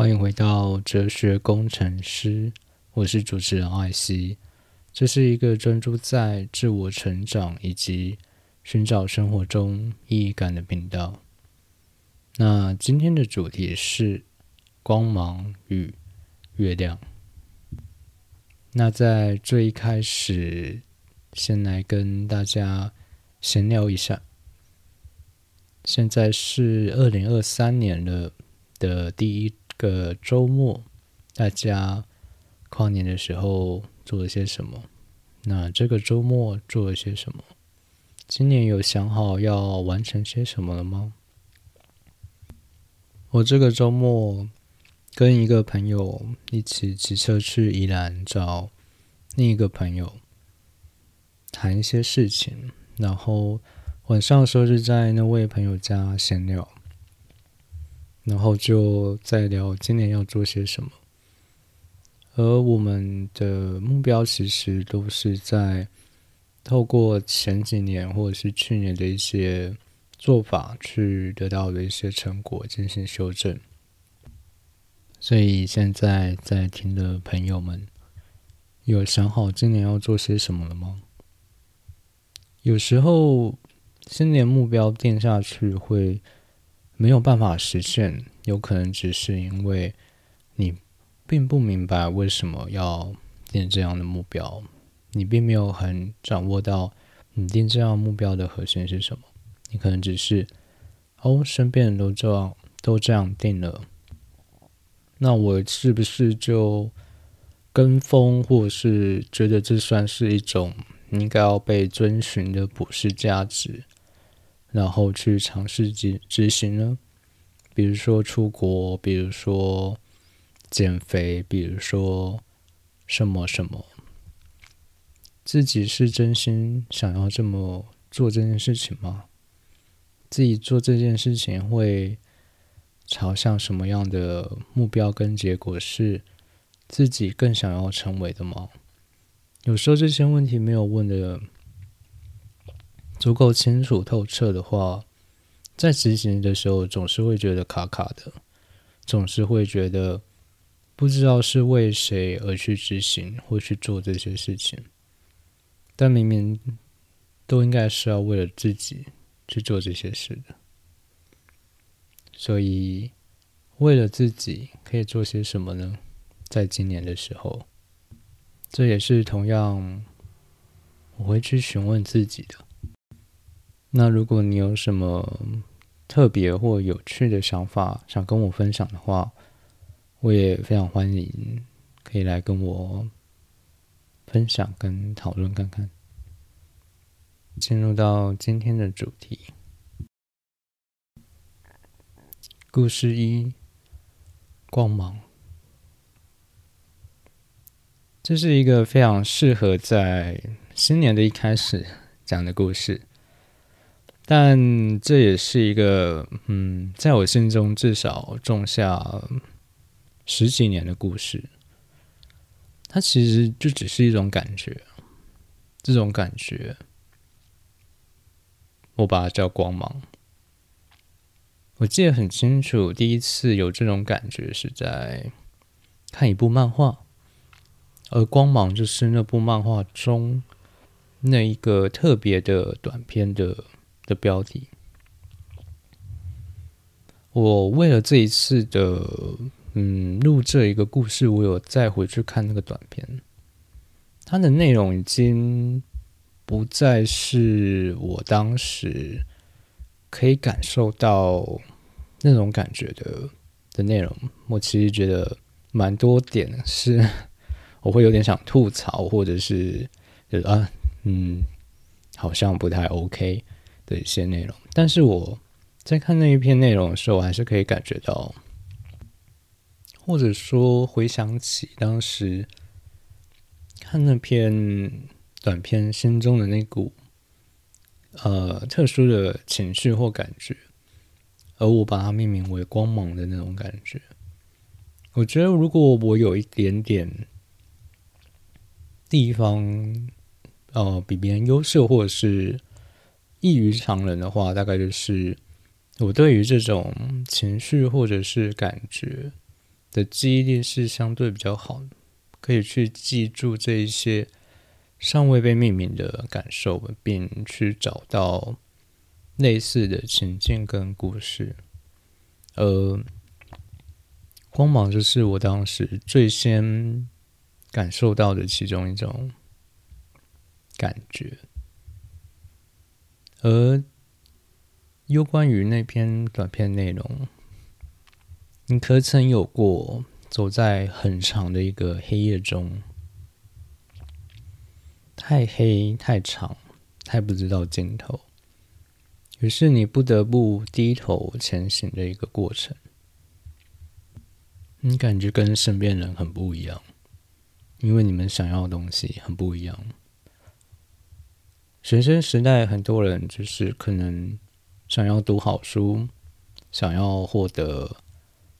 欢迎回到哲学工程师，我是主持人艾希。这是一个专注在自我成长以及寻找生活中意义感的频道。那今天的主题是光芒与月亮。那在最一开始，先来跟大家闲聊一下。现在是二零二三年了的第一个周末，大家跨年的时候做了些什么？那这个周末做了些什么？今年有想好要完成些什么了吗？我这个周末跟一个朋友一起骑车去宜兰找另一个朋友谈一些事情，然后。晚上的时候是在那位朋友家闲聊，然后就在聊今年要做些什么。而我们的目标其实都是在透过前几年或者是去年的一些做法去得到的一些成果进行修正。所以现在在听的朋友们，有想好今年要做些什么了吗？有时候。新年目标定下去会没有办法实现，有可能只是因为你并不明白为什么要定这样的目标，你并没有很掌握到你定这样目标的核心是什么。你可能只是哦，身边人都这样都这样定了，那我是不是就跟风，或是觉得这算是一种应该要被遵循的普世价值？然后去尝试执执行呢，比如说出国，比如说减肥，比如说什么什么，自己是真心想要这么做这件事情吗？自己做这件事情会朝向什么样的目标跟结果是自己更想要成为的吗？有时候这些问题没有问的。足够清楚透彻的话，在执行的时候总是会觉得卡卡的，总是会觉得不知道是为谁而去执行或去做这些事情，但明明都应该是要为了自己去做这些事的。所以，为了自己可以做些什么呢？在今年的时候，这也是同样我会去询问自己的。那如果你有什么特别或有趣的想法想跟我分享的话，我也非常欢迎，可以来跟我分享跟讨论看看。进入到今天的主题，故事一：光芒。这是一个非常适合在新年的一开始讲的故事。但这也是一个，嗯，在我心中至少种下十几年的故事。它其实就只是一种感觉，这种感觉，我把它叫光芒。我记得很清楚，第一次有这种感觉是在看一部漫画，而光芒就是那部漫画中那一个特别的短片的。的标题，我为了这一次的嗯录这一个故事，我有再回去看那个短片，它的内容已经不再是我当时可以感受到那种感觉的的内容。我其实觉得蛮多点是我会有点想吐槽，或者是觉得啊嗯好像不太 OK。的一些内容，但是我在看那一篇内容的时候，我还是可以感觉到，或者说回想起当时看那篇短片心中的那股呃特殊的情绪或感觉，而我把它命名为光芒的那种感觉。我觉得，如果我有一点点地方，呃，比别人优秀，或者是异于常人的话，大概就是我对于这种情绪或者是感觉的记忆力是相对比较好的，可以去记住这一些尚未被命名的感受，并去找到类似的情境跟故事。呃光芒就是我当时最先感受到的其中一种感觉。而有关于那篇短片内容。你可曾有过走在很长的一个黑夜中，太黑、太长、太不知道尽头，于是你不得不低头前行的一个过程？你感觉跟身边人很不一样，因为你们想要的东西很不一样。学生时代，很多人就是可能想要读好书，想要获得。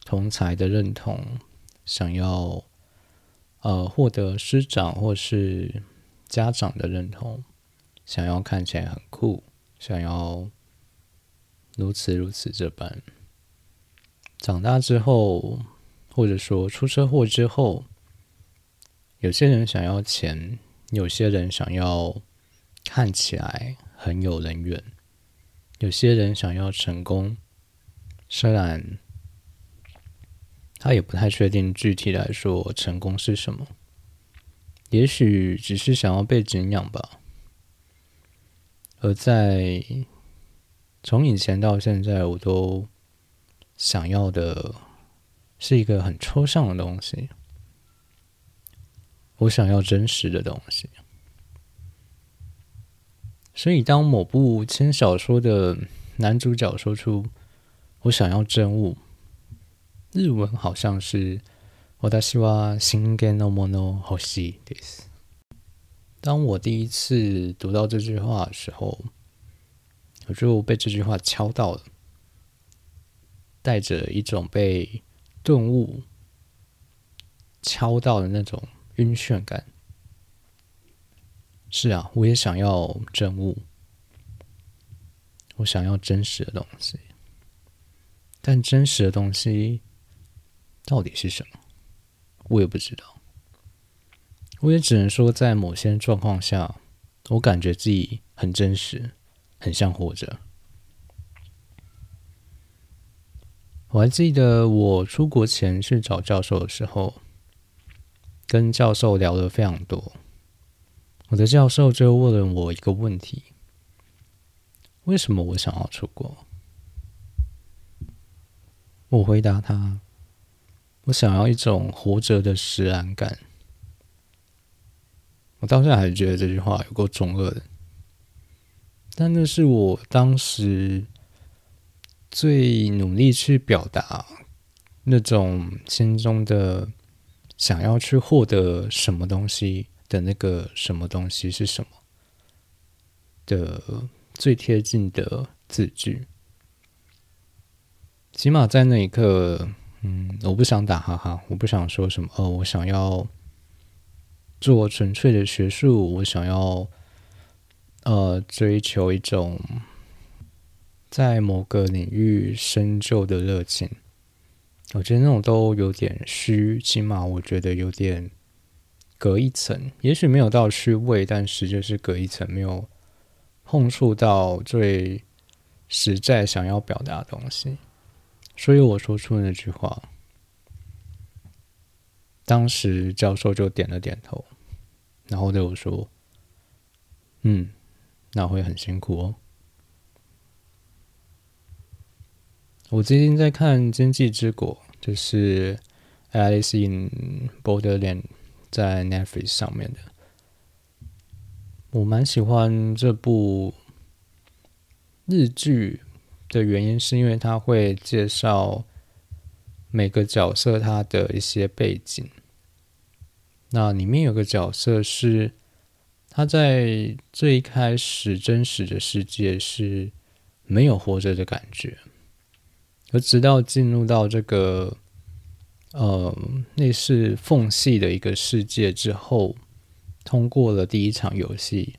同才的认同，想要呃获得师长或是家长的认同，想要看起来很酷，想要如此如此这般。长大之后，或者说出车祸之后，有些人想要钱，有些人想要看起来很有人缘，有些人想要成功，虽然。他也不太确定具体来说成功是什么，也许只是想要被敬仰吧。而在从以前到现在，我都想要的是一个很抽象的东西，我想要真实的东西。所以，当某部轻小说的男主角说出“我想要真物”，日文好像是“我希望新鲜のもの欲しいです”。当我第一次读到这句话的时候，我就被这句话敲到了，带着一种被顿悟敲到的那种晕眩感。 是啊，我也想要真物，我想要真实的东西，但真实的东西。到底是什么？我也不知道。我也只能说，在某些状况下，我感觉自己很真实，很像活着。我还记得我出国前去找教授的时候，跟教授聊了非常多。我的教授就问了我一个问题：为什么我想要出国？我回答他。我想要一种活着的释然感。我到现在还是觉得这句话有够中二的，但那是我当时最努力去表达那种心中的想要去获得什么东西的那个什么东西是什么的最贴近的字句。起码在那一刻。嗯，我不想打哈哈，我不想说什么哦，我想要做纯粹的学术，我想要呃追求一种在某个领域深究的热情。我觉得那种都有点虚，起码我觉得有点隔一层，也许没有到虚伪，但是就是隔一层，没有碰触到最实在想要表达的东西。所以我说出那句话，当时教授就点了点头，然后对我说：“嗯，那会很辛苦哦。”我最近在看《经济之国》，就是《Alice in Borderland》在 Netflix 上面的，我蛮喜欢这部日剧。的原因是因为它会介绍每个角色他的一些背景。那里面有个角色是他在最开始真实的世界是没有活着的感觉，而直到进入到这个呃类似缝隙的一个世界之后，通过了第一场游戏，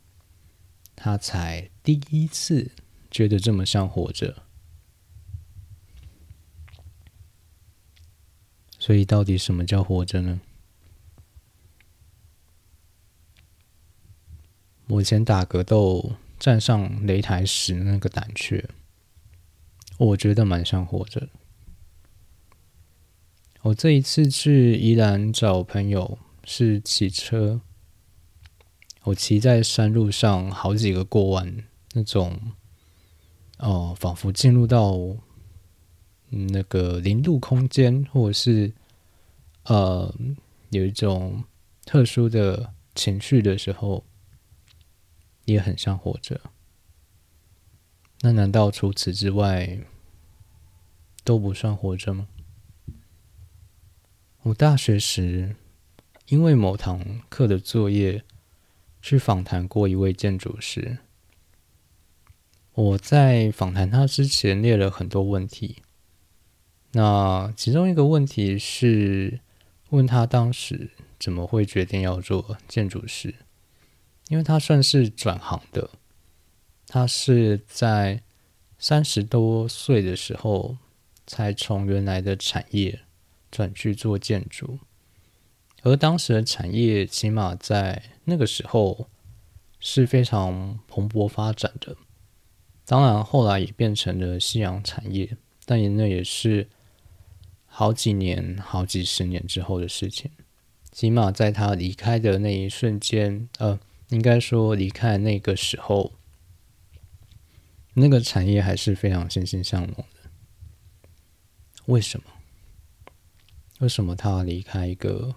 他才第一次。觉得这么像活着，所以，到底什么叫活着呢？我以前打格斗站上擂台时那个胆怯，我觉得蛮像活着。我这一次去宜兰找朋友是骑车，我骑在山路上，好几个过弯，那种哦，仿佛进入到。那个零度空间，或者是呃有一种特殊的情绪的时候，也很像活着。那难道除此之外都不算活着吗？我大学时因为某堂课的作业去访谈过一位建筑师，我在访谈他之前列了很多问题。那其中一个问题是问他当时怎么会决定要做建筑师？因为他算是转行的，他是在三十多岁的时候才从原来的产业转去做建筑，而当时的产业起码在那个时候是非常蓬勃发展的。当然后来也变成了夕阳产业，但也那也是。好几年、好几十年之后的事情，起码在他离开的那一瞬间，呃，应该说离开那个时候，那个产业还是非常欣欣向荣的。为什么？为什么他要离开一个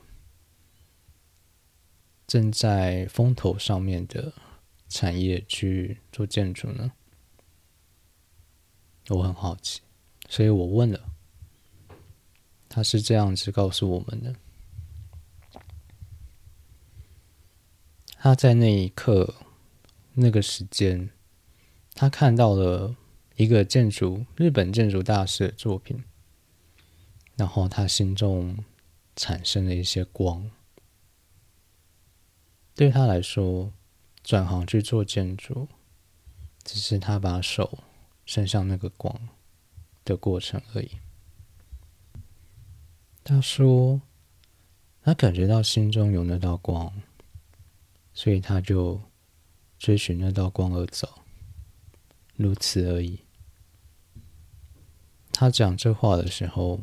正在风头上面的产业去做建筑呢？我很好奇，所以我问了。他是这样子告诉我们的：他在那一刻、那个时间，他看到了一个建筑日本建筑大师的作品，然后他心中产生了一些光。对他来说，转行去做建筑，只是他把手伸向那个光的过程而已。他说：“他感觉到心中有那道光，所以他就追寻那道光而走，如此而已。”他讲这话的时候，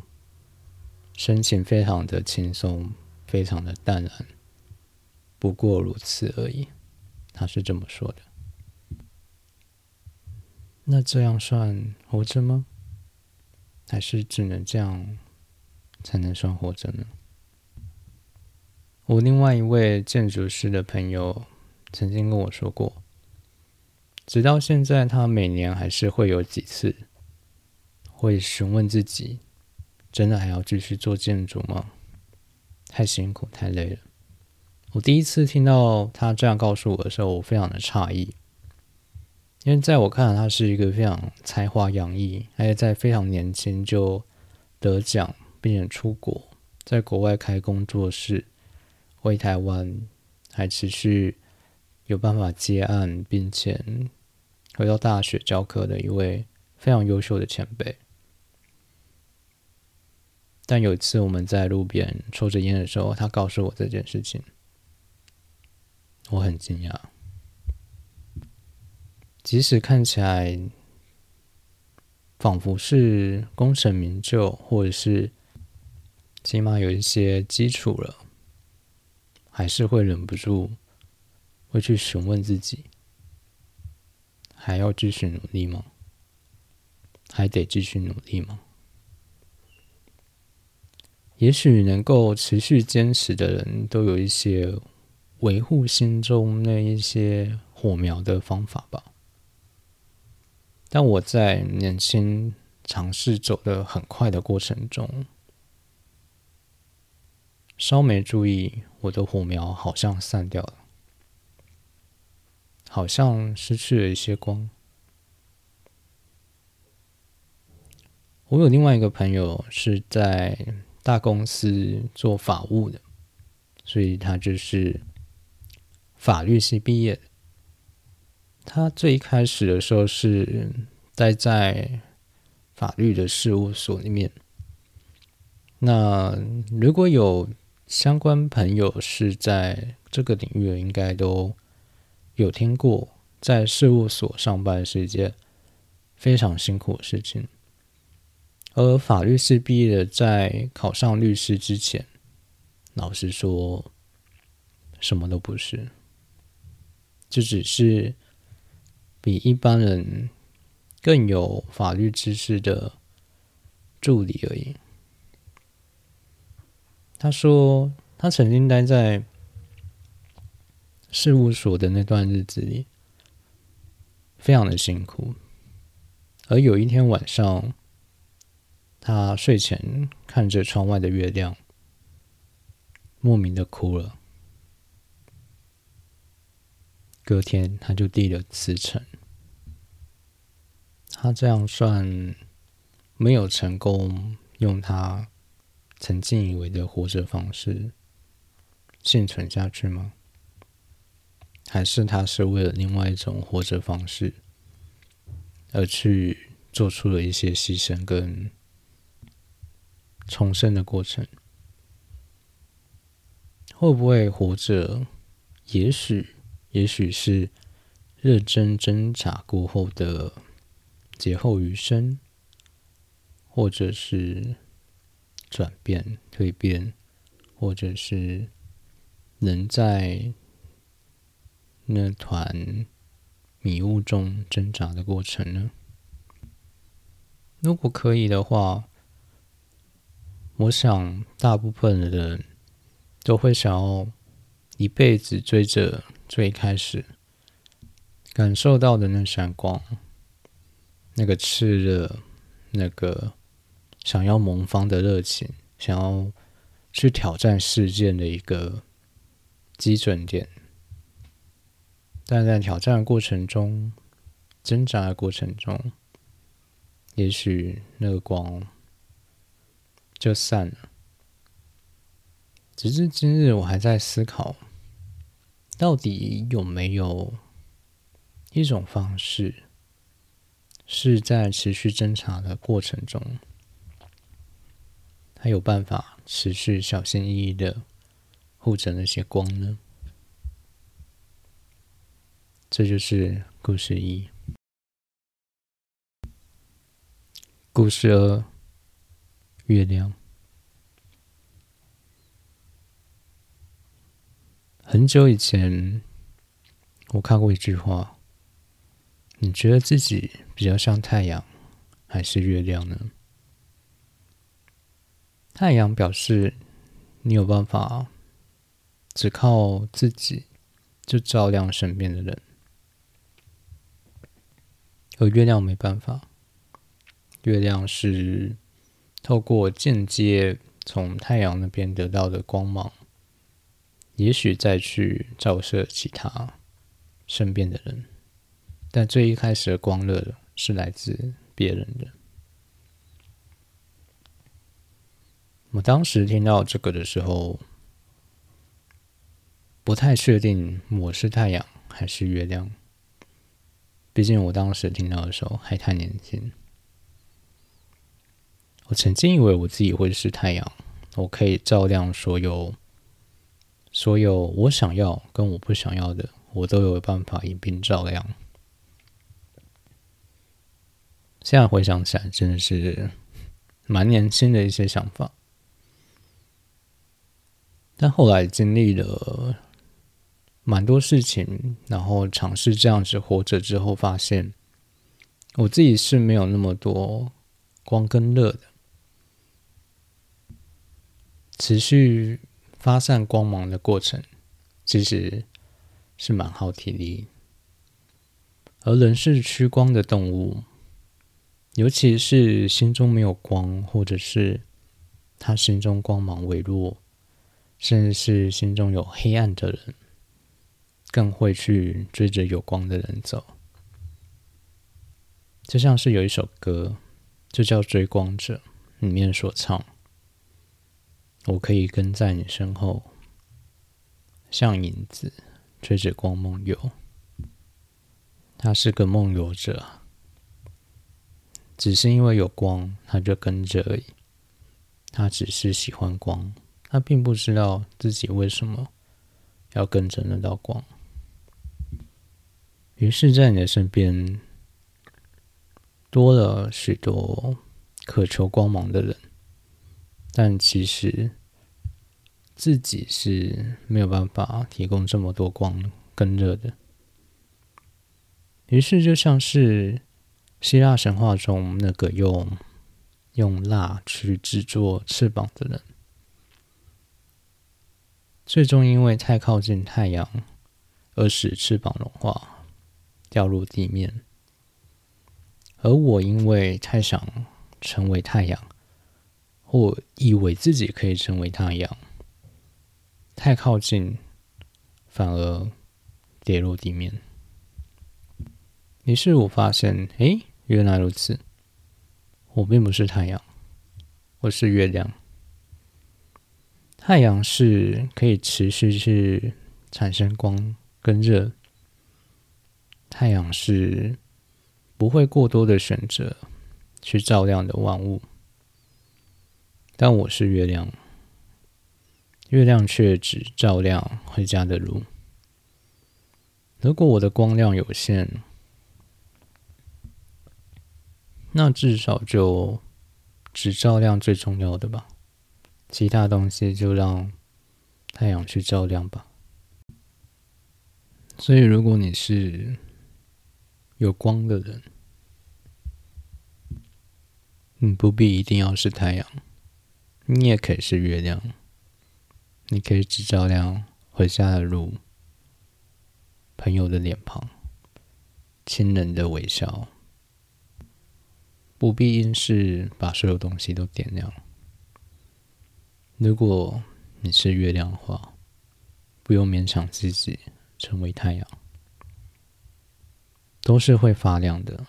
神情非常的轻松，非常的淡然。不过如此而已，他是这么说的。那这样算活着吗？还是只能这样？才能算活着呢。我另外一位建筑师的朋友曾经跟我说过，直到现在，他每年还是会有几次会询问自己：真的还要继续做建筑吗？太辛苦，太累了。我第一次听到他这样告诉我的时候，我非常的诧异，因为在我看来，他是一个非常才华洋溢，而且在非常年轻就得奖。并且出国，在国外开工作室，为台湾还持续有办法接案，并且回到大学教课的一位非常优秀的前辈。但有一次我们在路边抽着烟的时候，他告诉我这件事情，我很惊讶。即使看起来仿佛是功成名就，或者是。起码有一些基础了，还是会忍不住会去询问自己：还要继续努力吗？还得继续努力吗？也许能够持续坚持的人都有一些维护心中那一些火苗的方法吧。但我在年轻尝试走得很快的过程中。稍没注意，我的火苗好像散掉了，好像失去了一些光。我有另外一个朋友是在大公司做法务的，所以他就是法律系毕业的。他最一开始的时候是待在法律的事务所里面。那如果有相关朋友是在这个领域的，应该都有听过，在事务所上班是一件非常辛苦的事情。而法律系毕业的，在考上律师之前，老实说，什么都不是，就只是比一般人更有法律知识的助理而已。他说，他曾经待在事务所的那段日子里，非常的辛苦，而有一天晚上。他睡前看着窗外的月亮，莫名的哭了。隔天他就递了辞呈。他这样算没有成功，用他曾经以为的活着方式幸存下去吗？还是他是为了另外一种活着方式而去做出了一些牺牲跟？重生的过程会不会活着？也许，也许是认真挣扎过后的劫后余生，或者是转变、蜕变，或者是能在那团迷雾中挣扎的过程呢？如果可以的话。我想，大部分的人都会想要一辈子追着最开始感受到的那闪光，那个炽热，那个想要萌方的热情，想要去挑战事件的一个基准点。但在挑战过程中，挣扎的过程中，也许那个光。就散了。直至今日，我还在思考，到底有没有一种方式，是在持续侦查的过程中，还有办法持续小心翼翼的护着那些光呢？这就是故事一。故事二。月亮。很久以前，我看过一句话：“你觉得自己比较像太阳，还是月亮呢？”太阳表示你有办法只靠自己就照亮身边的人，而月亮没办法。月亮是。透过间接从太阳那边得到的光芒，也许再去照射其他身边的人，但最一开始的光热是来自别人的。我当时听到这个的时候，不太确定我是太阳还是月亮，毕竟我当时听到的时候还太年轻。我曾经以为我自己会是太阳，我可以照亮所有、所有我想要跟我不想要的，我都有办法一并照亮。现在回想起来，真的是蛮年轻的一些想法。但后来经历了蛮多事情，然后尝试这样子活着之后，发现我自己是没有那么多光跟热的。持续发散光芒的过程，其实是蛮耗体力。而人是趋光的动物，尤其是心中没有光，或者是他心中光芒微弱，甚至是心中有黑暗的人，更会去追着有光的人走。就像是有一首歌，就叫《追光者》里面所唱。我可以跟在你身后，像影子追着光梦游。他是个梦游者，只是因为有光，他就跟着而已。他只是喜欢光，他并不知道自己为什么要跟着那道光。于是，在你的身边多了许多渴求光芒的人，但其实自己是没有办法提供这么多光跟热的。于是，就像是希腊神话中那个用用蜡去制作翅膀的人，最终因为太靠近太阳而使翅膀融化。掉入地面，而我因为太想成为太阳，或以为自己可以成为太阳，太靠近，反而跌落地面。于是我发现，哎，原来如此，我并不是太阳，我是月亮。太阳是可以持续去产生光跟热。太阳是不会过多的选择去照亮的万物，但我是月亮，月亮却只照亮回家的路。如果我的光亮有限，那至少就只照亮最重要的吧，其他东西就让太阳去照亮吧。所以，如果你是有光的人，你不必一定要是太阳，你也可以是月亮。你可以只照亮回家的路、朋友的脸庞、亲人的微笑，不必因是把所有东西都点亮。如果你是月亮的话，不用勉强自己成为太阳。都是会发亮的，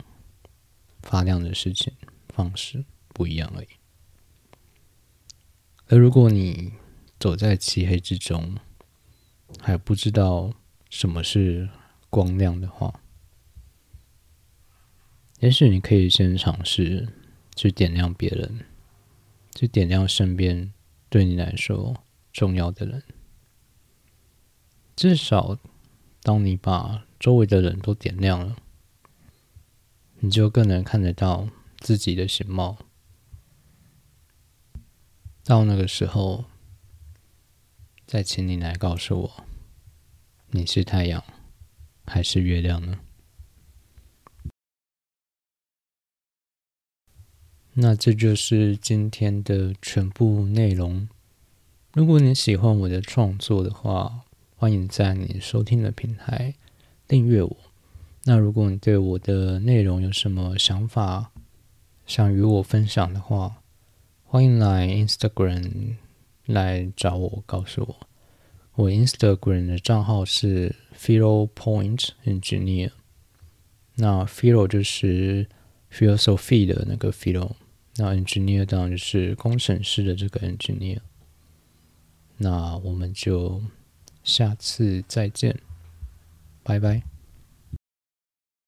发亮的事情方式不一样而已。而如果你走在漆黑之中，还不知道什么是光亮的话，也许你可以先尝试去点亮别人，去点亮身边对你来说重要的人。至少，当你把周围的人都点亮了。你就更能看得到自己的形貌。到那个时候，再请你来告诉我，你是太阳还是月亮呢？那这就是今天的全部内容。如果你喜欢我的创作的话，欢迎在你收听的平台订阅我。那如果你对我的内容有什么想法，想与我分享的话，欢迎来 Instagram 来找我，告诉我。我 Instagram 的账号是 Philo Point Engineer。那 Philo 就是 Philosophy 的那个 Philo，那 Engineer 当然就是工程师的这个 Engineer。那我们就下次再见，拜拜。